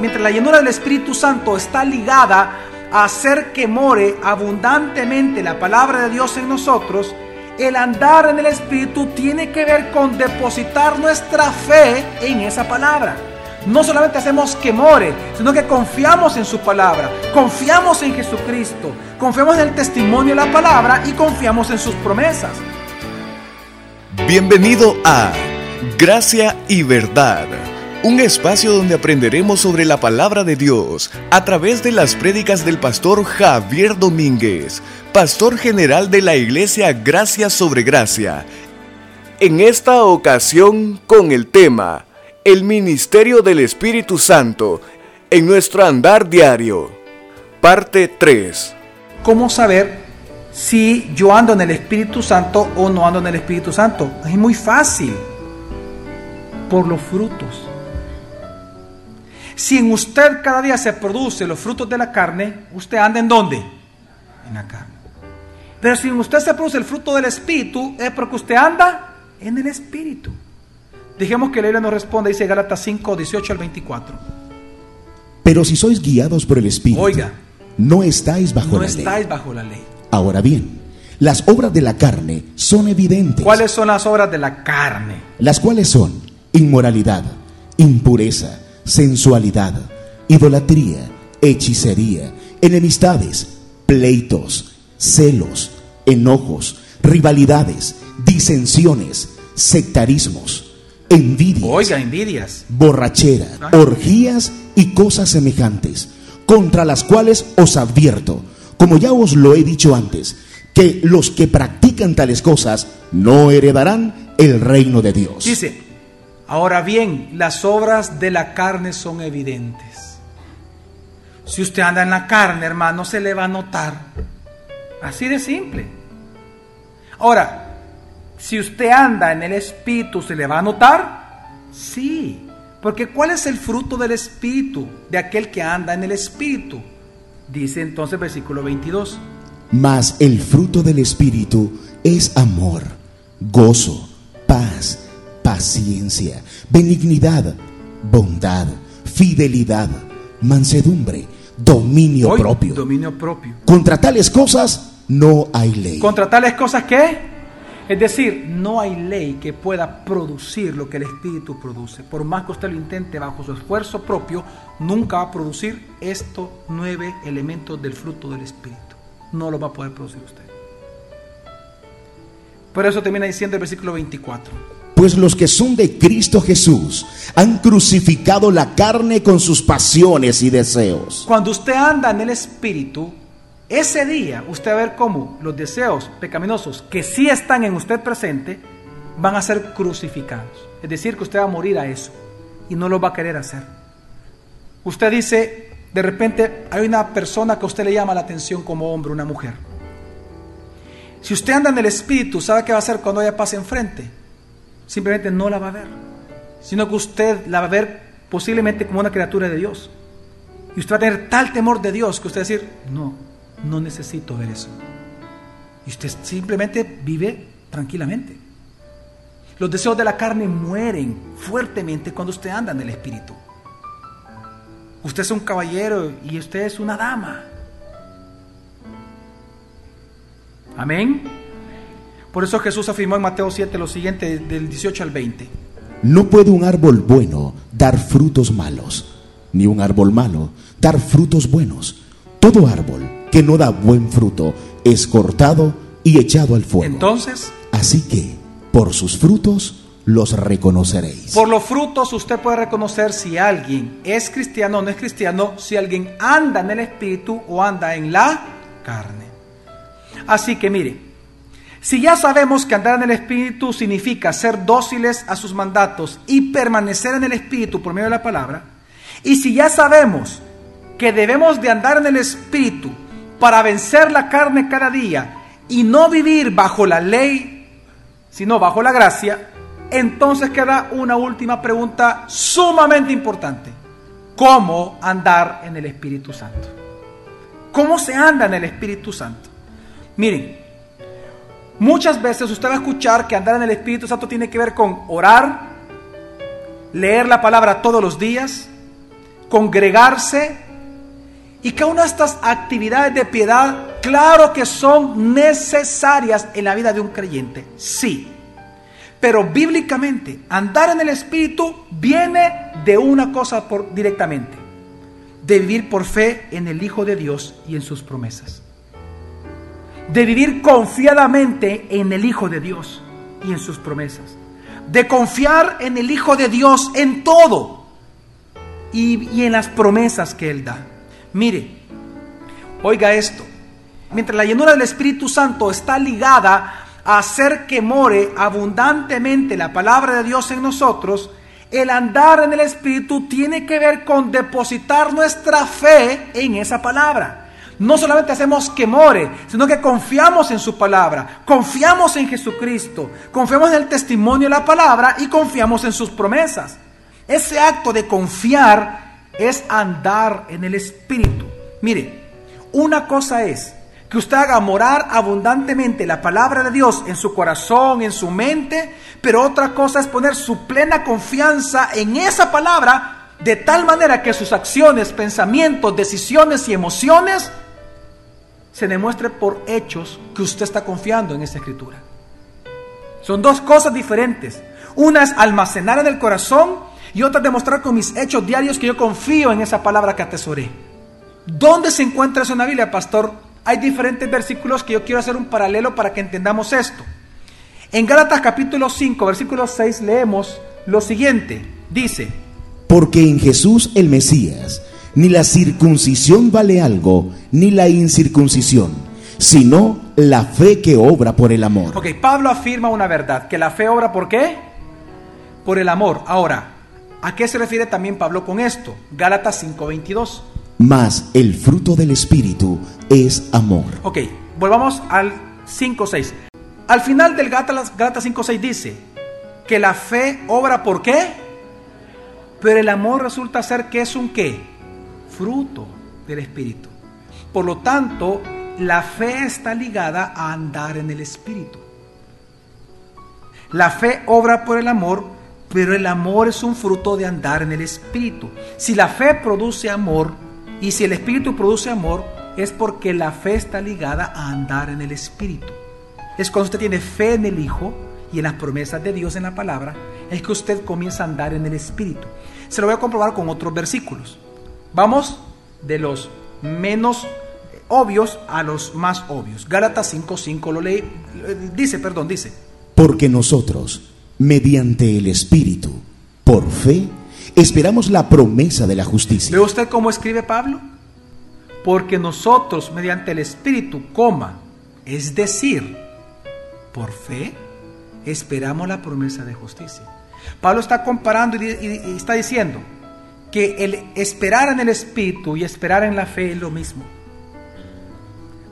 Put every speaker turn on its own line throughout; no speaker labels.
Mientras la llenura del Espíritu Santo está ligada a hacer que more abundantemente la palabra de Dios en nosotros, el andar en el Espíritu tiene que ver con depositar nuestra fe en esa palabra. No solamente hacemos que more, sino que confiamos en su palabra, confiamos en Jesucristo, confiamos en el testimonio de la palabra y confiamos en sus promesas.
Bienvenido a Gracia y Verdad, un espacio donde aprenderemos sobre la palabra de Dios a través de las prédicas del pastor Javier Domínguez, pastor general de la iglesia Gracia sobre Gracia. En esta ocasión con el tema El Ministerio del Espíritu Santo en nuestro andar diario. Parte 3.
¿Cómo saber si yo ando en el Espíritu Santo o no ando en el Espíritu Santo? Es muy fácil. Por los frutos. Si en usted cada día se produce los frutos de la carne, ¿usted anda en dónde? En la carne. Pero si en usted se produce el fruto del Espíritu, es porque usted anda en el Espíritu. Dijimos que la Biblia nos responde, dice Gálatas 5, 18 al 24.
Pero si sois guiados por el Espíritu,
Oiga,
no estáis bajo
no
la
estáis
ley.
bajo la ley.
Ahora bien, las obras de la carne son evidentes,
¿Cuáles son las obras de la carne?
las cuales son inmoralidad, impureza, sensualidad, idolatría, hechicería, enemistades, pleitos, celos, enojos, rivalidades, disensiones, sectarismos, envidias,
Oiga, envidias.
borrachera, orgías y cosas semejantes, contra las cuales os advierto, como ya os lo he dicho antes, que los que practican tales cosas no heredarán el reino de Dios.
Dice, ahora bien, las obras de la carne son evidentes. Si usted anda en la carne, hermano, se le va a notar. Así de simple. Ahora, si usted anda en el Espíritu, ¿se le va a notar? Sí. Porque ¿cuál es el fruto del Espíritu de aquel que anda en el Espíritu? Dice entonces versículo 22.
Mas el fruto del Espíritu es amor, gozo, paz, paciencia, benignidad, bondad, fidelidad, mansedumbre, dominio
Hoy,
propio.
Dominio propio.
Contra tales cosas no hay ley.
Contra tales cosas que, es decir, no hay ley que pueda producir lo que el Espíritu produce. Por más que usted lo intente bajo su esfuerzo propio, nunca va a producir estos nueve elementos del fruto del Espíritu. No lo va a poder producir usted. Por eso termina diciendo el versículo 24.
Pues los que son de Cristo Jesús han crucificado la carne con sus pasiones y deseos.
Cuando usted anda en el Espíritu, ese día usted va a ver cómo los deseos pecaminosos que sí están en usted presente van a ser crucificados. Es decir, que usted va a morir a eso y no lo va a querer hacer. Usted dice, de repente hay una persona que a usted le llama la atención como hombre, una mujer. Si usted anda en el Espíritu, ¿sabe qué va a hacer cuando ella pase enfrente? Simplemente no la va a ver, sino que usted la va a ver posiblemente como una criatura de Dios. Y usted va a tener tal temor de Dios que usted va a decir, no, no necesito ver eso. Y usted simplemente vive tranquilamente. Los deseos de la carne mueren fuertemente cuando usted anda en el Espíritu. Usted es un caballero y usted es una dama. Amén. Por eso Jesús afirmó en Mateo 7 lo siguiente del 18 al 20.
No puede un árbol bueno dar frutos malos, ni un árbol malo dar frutos buenos. Todo árbol que no da buen fruto es cortado y echado al fuego.
Entonces,
Así que, por sus frutos los reconoceréis.
Por los frutos usted puede reconocer si alguien es cristiano o no es cristiano, si alguien anda en el espíritu o anda en la carne. Así que mire, si ya sabemos que andar en el espíritu significa ser dóciles a sus mandatos y permanecer en el espíritu por medio de la palabra, y si ya sabemos que debemos de andar en el espíritu para vencer la carne cada día y no vivir bajo la ley, sino bajo la gracia, entonces queda una última pregunta sumamente importante. ¿Cómo andar en el Espíritu Santo? ¿Cómo se anda en el Espíritu Santo? Miren, muchas veces usted va a escuchar que andar en el Espíritu Santo tiene que ver con orar, leer la palabra todos los días, congregarse y cada una de estas actividades de piedad, claro que son necesarias en la vida de un creyente, sí. Pero bíblicamente, andar en el Espíritu viene de una cosa por, directamente, de vivir por fe en el Hijo de Dios y en sus promesas. De vivir confiadamente en el Hijo de Dios y en sus promesas. De confiar en el Hijo de Dios en todo y, en las promesas que Él da. Mire, oiga esto, mientras la llenura del Espíritu Santo está ligada hacer que more abundantemente la palabra de Dios en nosotros, el andar en el Espíritu tiene que ver con depositar nuestra fe en esa palabra. No solamente hacemos que more, sino que confiamos en su palabra, confiamos en Jesucristo, confiamos en el testimonio de la palabra y confiamos en sus promesas. Ese acto de confiar es andar en el Espíritu. Mire, una cosa es que usted haga morar abundantemente la palabra de Dios en su corazón, en su mente, pero otra cosa es poner su plena confianza en esa palabra de tal manera que sus acciones, pensamientos, decisiones y emociones se demuestre por hechos que usted está confiando en esa escritura. Son dos cosas diferentes. Una es almacenar en el corazón y otra es demostrar con mis hechos diarios que yo confío en esa palabra que atesoré. ¿Dónde se encuentra eso en la Biblia, pastor? hay diferentes versículos que yo quiero hacer un paralelo para que entendamos esto. En Gálatas capítulo 5, versículo 6 leemos lo siguiente. Dice,
porque en Jesús el Mesías ni la circuncisión vale algo, ni la incircuncisión, sino la fe que obra por el amor.
Ok, Pablo afirma una verdad, que la fe obra por qué? Por el amor. Ahora, ¿a qué se refiere también Pablo con esto? Gálatas 5:22
mas el fruto del Espíritu es amor.
Ok, volvamos al 5.6. Al final del Gálatas, 5.6 dice que la fe obra por qué, pero el amor resulta ser que es un qué, fruto del Espíritu. Por lo tanto, la fe está ligada a andar en el Espíritu. La fe obra por el amor, pero el amor es un fruto de andar en el Espíritu. Si la fe produce amor, y si el Espíritu produce amor, es porque la fe está ligada a andar en el Espíritu. Es cuando usted tiene fe en el Hijo y en las promesas de Dios en la palabra, es que usted comienza a andar en el Espíritu. Se lo voy a comprobar con otros versículos. Vamos de los menos obvios a los más obvios. Gálatas 5:5 lo leí, dice, perdón, dice.
Porque nosotros, mediante el Espíritu, por fe, esperamos la promesa de la justicia.
¿Ve usted cómo escribe Pablo? Porque nosotros, mediante el Espíritu, coma, es decir, por fe, esperamos la promesa de justicia. Pablo está comparando y, y está diciendo que el esperar en el Espíritu y esperar en la fe es lo mismo.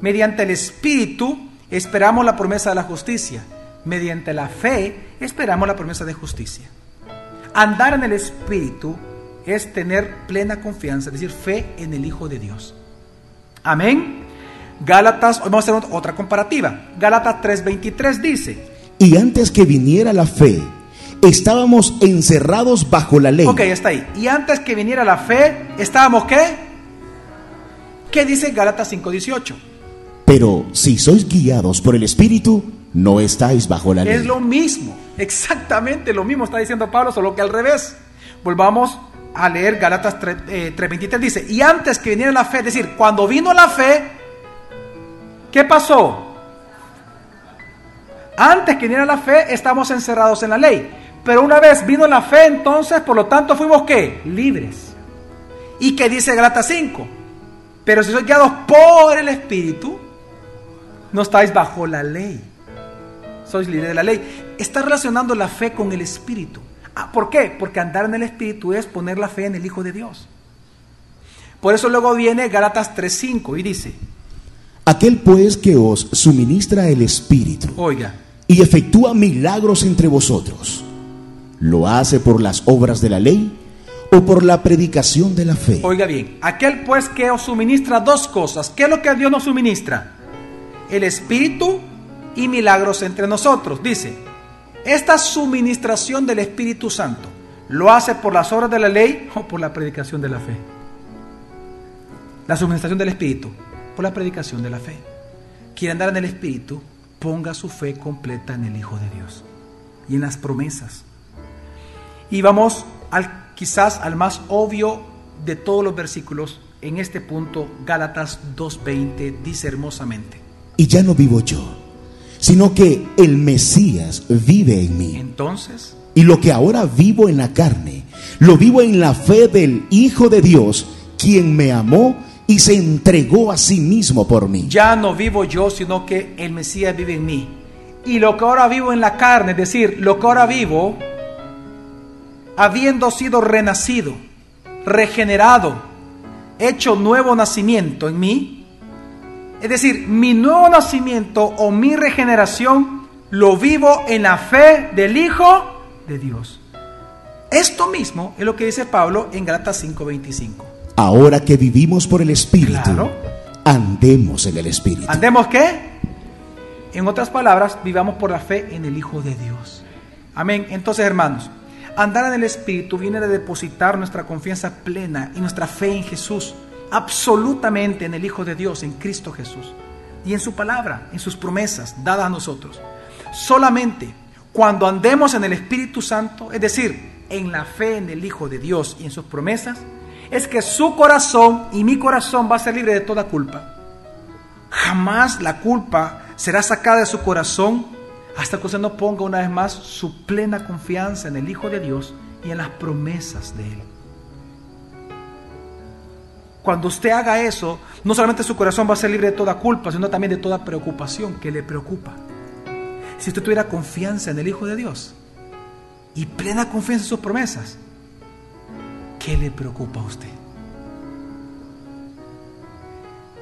Mediante el Espíritu esperamos la promesa de la justicia. Mediante la fe esperamos la promesa de justicia. Andar en el Espíritu es tener plena confianza, es decir, fe en el Hijo de Dios. Amén. Gálatas, hoy vamos a hacer otra comparativa. Gálatas 3:23 dice,
y antes que viniera la fe, estábamos encerrados bajo la ley.
Ok, está ahí. Y antes que viniera la fe, estábamos qué? ¿Qué dice Gálatas 5:18?
Pero si sois guiados por el Espíritu, no estáis bajo la ley.
Es lo mismo, exactamente lo mismo está diciendo Pablo, solo que al revés. Volvamos a leer Galatas 3:23, eh, dice, y antes que viniera la fe, es decir, cuando vino la fe, ¿qué pasó? Antes que viniera la fe, estamos encerrados en la ley. Pero una vez vino la fe, entonces, por lo tanto, fuimos qué? Libres. ¿Y qué dice Galatas 5? Pero si sois guiados por el Espíritu, no estáis bajo la ley sois libre de la ley. Está relacionando la fe con el Espíritu. Ah, ¿Por qué? Porque andar en el Espíritu es poner la fe en el Hijo de Dios. Por eso luego viene Gálatas 3.5 y dice,
Aquel pues que os suministra el Espíritu
oiga,
y efectúa milagros entre vosotros, ¿lo hace por las obras de la ley o por la predicación de la fe?
Oiga bien, aquel pues que os suministra dos cosas, ¿qué es lo que Dios nos suministra? El Espíritu y milagros entre nosotros. Dice, esta suministración del Espíritu Santo ¿Lo hace por las obras de la ley o por la predicación de la fe? La suministración del Espíritu, por la predicación de la fe. Quiere andar en el Espíritu, ponga su fe completa en el Hijo de Dios y en las promesas. Y vamos al, quizás al más obvio de todos los versículos. En este punto, Gálatas 2.20 dice hermosamente.
Y ya no vivo yo, sino que el Mesías vive en mí.
Entonces,
Y lo que ahora vivo en la carne, lo vivo en la fe del Hijo de Dios, quien me amó y se entregó a sí mismo por mí.
ya no vivo yo, sino que el Mesías vive en mí. Y lo que ahora vivo en la carne, es decir, lo que ahora vivo, habiendo sido renacido, regenerado, hecho nuevo nacimiento en mí, es decir, mi nuevo nacimiento o mi regeneración lo vivo en la fe del Hijo de Dios. Esto mismo es lo que dice Pablo en Gálatas 5:25.
Ahora que vivimos por el Espíritu,
Claro.
andemos en el Espíritu.
¿Andemos qué? En otras palabras, vivamos por la fe en el Hijo de Dios. Amén. Entonces, hermanos, andar en el Espíritu viene de depositar nuestra confianza plena y nuestra fe en Jesús, absolutamente en el Hijo de Dios, en Cristo Jesús, y en su palabra, en sus promesas dadas a nosotros. Solamente cuando andemos en el Espíritu Santo, es decir, en la fe en el Hijo de Dios y en sus promesas, es que su corazón y mi corazón va a ser libre de toda culpa. Jamás la culpa será sacada de su corazón hasta que usted no ponga una vez más su plena confianza en el Hijo de Dios y en las promesas de Él. Cuando usted haga eso, no solamente su corazón va a ser libre de toda culpa, sino también de toda preocupación que le preocupa. Si usted tuviera confianza en el Hijo de Dios y plena confianza en sus promesas, ¿qué le preocupa a usted?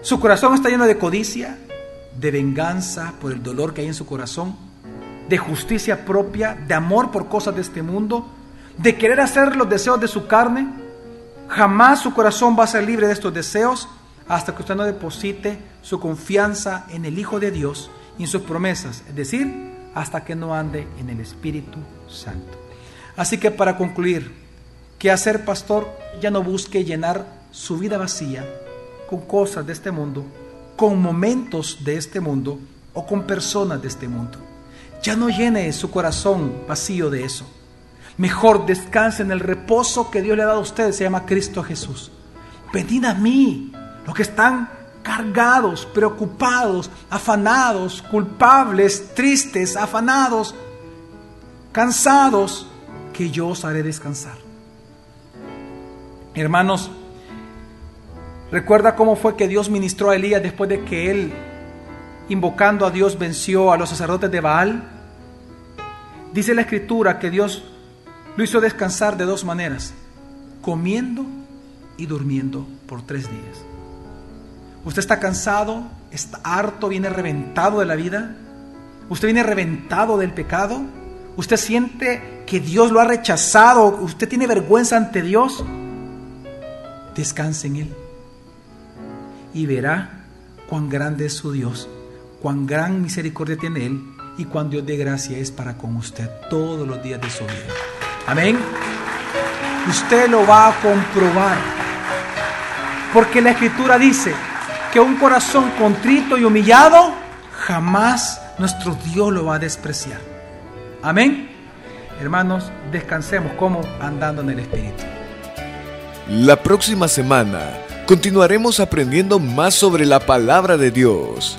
Su corazón está lleno de codicia, de venganza por el dolor que hay en su corazón, de justicia propia, de amor por cosas de este mundo, de querer hacer los deseos de su carne. Jamás su corazón va a ser libre de estos deseos hasta que usted no deposite su confianza en el Hijo de Dios y en sus promesas, es decir, hasta que no ande en el Espíritu Santo. Así que para concluir, ¿qué hacer, pastor? Ya no busque llenar su vida vacía con cosas de este mundo, con momentos de este mundo o con personas de este mundo. Ya no llene su corazón vacío de eso. Mejor descanse en el reposo que Dios le ha dado a usted, se llama Cristo Jesús. Venid a mí, los que están cargados, preocupados, afanados, culpables, tristes, afanados, cansados, que yo os haré descansar. Hermanos, ¿recuerda cómo fue que Dios ministró a Elías después de que él, invocando a Dios, venció a los sacerdotes de Baal? Dice la escritura que Dios lo hizo descansar de dos maneras, comiendo y durmiendo por tres días. Usted está cansado, está harto, viene reventado de la vida. Usted viene reventado del pecado. Usted siente que Dios lo ha rechazado. Usted tiene vergüenza ante Dios. Descanse en Él. Y verá cuán grande es su Dios, cuán gran misericordia tiene Él y cuán Dios de gracia es para con usted todos los días de su vida. Amén. Usted lo va a comprobar. Porque la escritura dice que un corazón contrito y humillado jamás nuestro Dios lo va a despreciar. Amén. Hermanos, descansemos como andando en el Espíritu.
La próxima semana continuaremos aprendiendo más sobre la palabra de Dios.